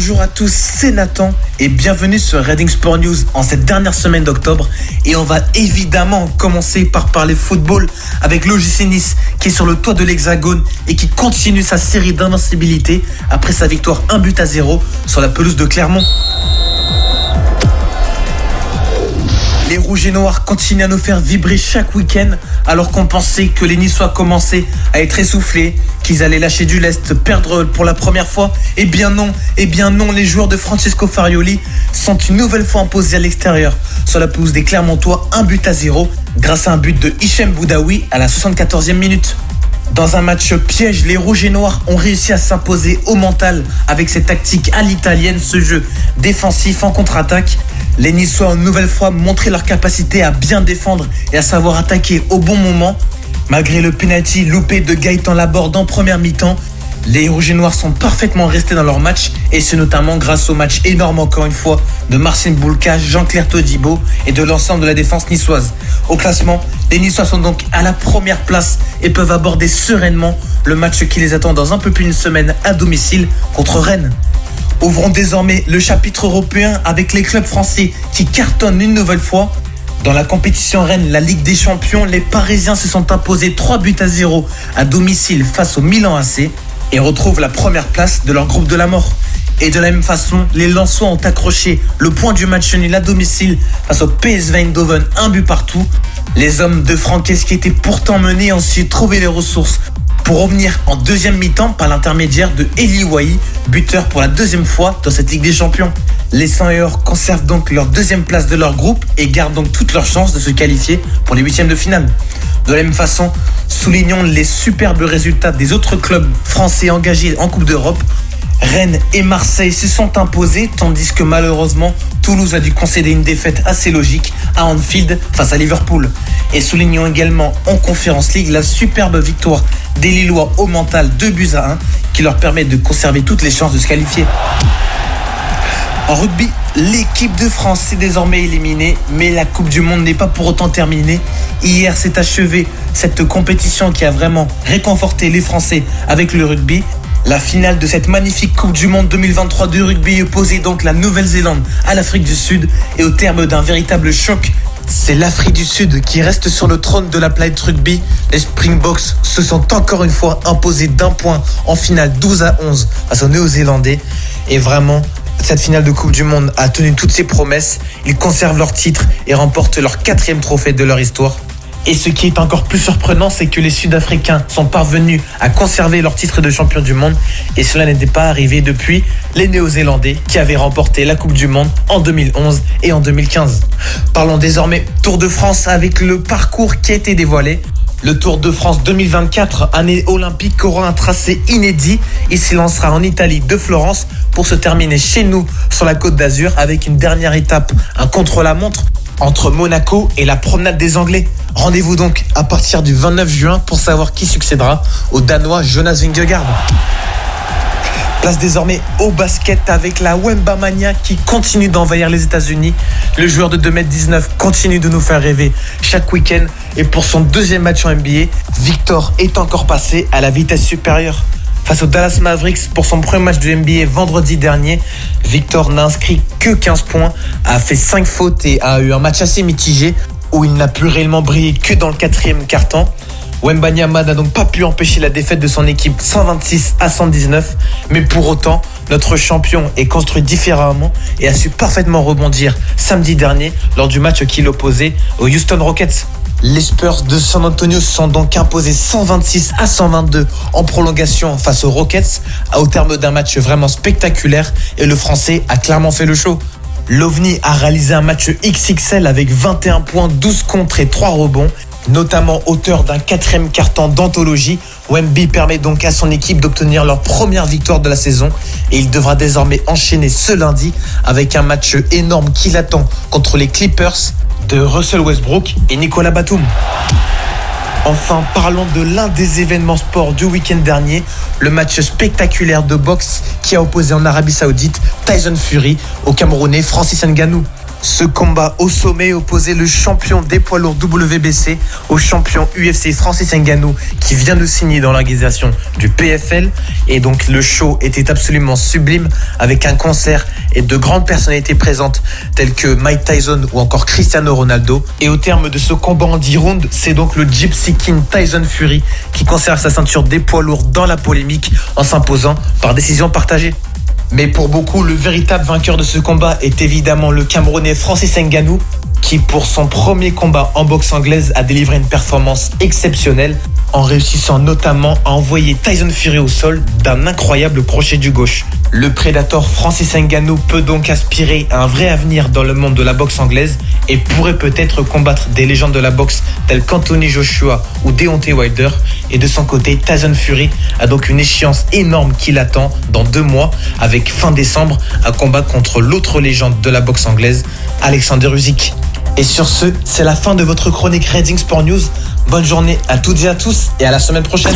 Bonjour à tous, c'est Nathan et bienvenue sur Reading Sport News en cette dernière semaine d'octobre. Et on va évidemment commencer par parler football avec l'OGC qui est sur le toit de l'Hexagone et qui continue sa série d'invincibilité après sa victoire 1 but à 0 sur la pelouse de Clermont. Les rouges et noirs continuent à nous faire vibrer chaque week-end alors qu'on pensait que les Niçois commençaient à être essoufflés, qu'ils allaient lâcher du lest, perdre pour la première fois. Eh bien non, eh bien non, les joueurs de Francesco Farioli sont une nouvelle fois imposés à l'extérieur sur la pelouse des Clermontois, un but à zéro grâce à un but de Hichem Boudaoui à la 74e minute. Dans un match piège, les Rouges et Noirs ont réussi à s'imposer au mental avec cette tactique à l'italienne, ce jeu défensif en contre-attaque. Les Niçois ont une nouvelle fois montré leur capacité à bien défendre et à savoir attaquer au bon moment. Malgré le penalty loupé de Gaëtan Laborde en première mi-temps, les Rouges et Noirs sont parfaitement restés dans leur match et c'est notamment grâce au match énorme encore une fois de Marcin Boulka, Jean-Claire Todibo et de l'ensemble de la défense niçoise. Au classement, les Niçois sont donc à la première place et peuvent aborder sereinement le match qui les attend dans un peu plus d'une semaine à domicile contre Rennes. Ouvrons désormais le chapitre européen avec les clubs français qui cartonnent une nouvelle fois. Dans la compétition Rennes, la Ligue des Champions, les Parisiens se sont imposés 3 buts à 0 à domicile face au Milan AC et retrouvent la première place de leur groupe de la mort. Et de la même façon, les Lensois ont accroché le point du match nul à domicile face au PSV Eindhoven, un but partout. Les hommes de qui étaient pourtant menés ont su trouver les ressources pour revenir en deuxième mi-temps par l'intermédiaire de Eli Wahi, buteur pour la deuxième fois dans cette Ligue des Champions. Les 100 conservent donc leur deuxième place de leur groupe et gardent donc toutes leurs chances de se qualifier pour les huitièmes de finale. De la même façon, soulignons les superbes résultats des autres clubs français engagés en Coupe d'Europe. Rennes et Marseille se sont imposés, tandis que malheureusement, Toulouse a dû concéder une défaite assez logique à Anfield face à Liverpool. Et soulignons également en Conférence League la superbe victoire des Lillois au mental 2 buts à 1 qui leur permet de conserver toutes les chances de se qualifier. En rugby, l'équipe de France est désormais éliminée, mais la Coupe du Monde n'est pas pour autant terminée. Hier s'est achevée cette compétition qui a vraiment réconforté les Français avec le rugby. La finale de cette magnifique Coupe du Monde 2023 de rugby opposait donc la Nouvelle-Zélande à l'Afrique du Sud et au terme d'un véritable choc c'est l'Afrique du Sud qui reste sur le trône de la planète rugby. Les Springboks se sont encore une fois imposés d'un point en finale 12 à 11 face aux Néo-Zélandais. Et vraiment, cette finale de Coupe du Monde a tenu toutes ses promesses. Ils conservent leur titre et remportent leur quatrième trophée de leur histoire. Et ce qui est encore plus surprenant, c'est que les Sud-Africains sont parvenus à conserver leur titre de champion du monde. Et cela n'était pas arrivé depuis les Néo-Zélandais qui avaient remporté la Coupe du Monde en 2011 et en 2015. Parlons désormais Tour de France avec le parcours qui a été dévoilé. Le Tour de France 2024, année olympique, aura un tracé inédit. Il s'élancera en Italie de Florence pour se terminer chez nous sur la côte d'Azur avec une dernière étape, un contre-la-montre entre Monaco et la promenade des Anglais. Rendez-vous donc à partir du 29 juin pour savoir qui succédera au Danois Jonas Vingegaard. Place désormais au basket avec la Wemba Mania qui continue d'envahir les États-Unis. Le joueur de 2m19 continue de nous faire rêver chaque week-end. Et pour son deuxième match en NBA, Victor est encore passé à la vitesse supérieure. Face aux Dallas Mavericks pour son premier match de NBA vendredi dernier, Victor n'a inscrit que 15 points, a fait 5 fautes et a eu un match assez mitigé où il n'a pu réellement briller que dans le quatrième quart-temps. Wembanyama n'a donc pas pu empêcher la défaite de son équipe 126 à 119, mais pour autant, notre champion est construit différemment et a su parfaitement rebondir samedi dernier lors du match qu'il opposait aux Houston Rockets. Les Spurs de San Antonio se sont donc imposés 126 à 122 en prolongation face aux Rockets, au terme d'un match vraiment spectaculaire et le Français a clairement fait le show. L'OVNI a réalisé un match XXL avec 21 points, 12 contre et 3 rebonds, notamment auteur d'un quatrième carton d'anthologie. Wemby permet donc à son équipe d'obtenir leur première victoire de la saison et il devra désormais enchaîner ce lundi avec un match énorme qui l'attend contre les Clippers de Russell Westbrook et Nicolas Batum. Enfin, parlons de l'un des événements sports du week-end dernier, le match spectaculaire de boxe qui a opposé en Arabie Saoudite Tyson Fury au Camerounais Francis Ngannou. Ce combat au sommet opposait le champion des poids lourds WBC au champion UFC Francis Ngannou qui vient de signer dans l'organisation du PFL. Et donc le show était absolument sublime avec un concert et de grandes personnalités présentes telles que Mike Tyson ou encore Cristiano Ronaldo. Et au terme de ce combat en 10 rounds, c'est donc le Gypsy King Tyson Fury qui conserve sa ceinture des poids lourds dans la polémique en s'imposant par décision partagée. Mais pour beaucoup, le véritable vainqueur de ce combat est évidemment le Camerounais Francis Ngannou, qui pour son premier combat en boxe anglaise a délivré une performance exceptionnelle en réussissant notamment à envoyer Tyson Fury au sol d'un incroyable crochet du gauche. Le prédateur Francis Ngannou peut donc aspirer à un vrai avenir dans le monde de la boxe anglaise et pourrait peut-être combattre des légendes de la boxe telles qu'Anthony Joshua ou Deontay Wilder. Et de son côté, Tyson Fury a donc une échéance énorme qui l'attend dans deux mois avec fin décembre un combat contre l'autre légende de la boxe anglaise, Alexander Usyk. Et sur ce, c'est la fin de votre chronique Reading Sport News. Bonne journée à toutes et à tous et à la semaine prochaine.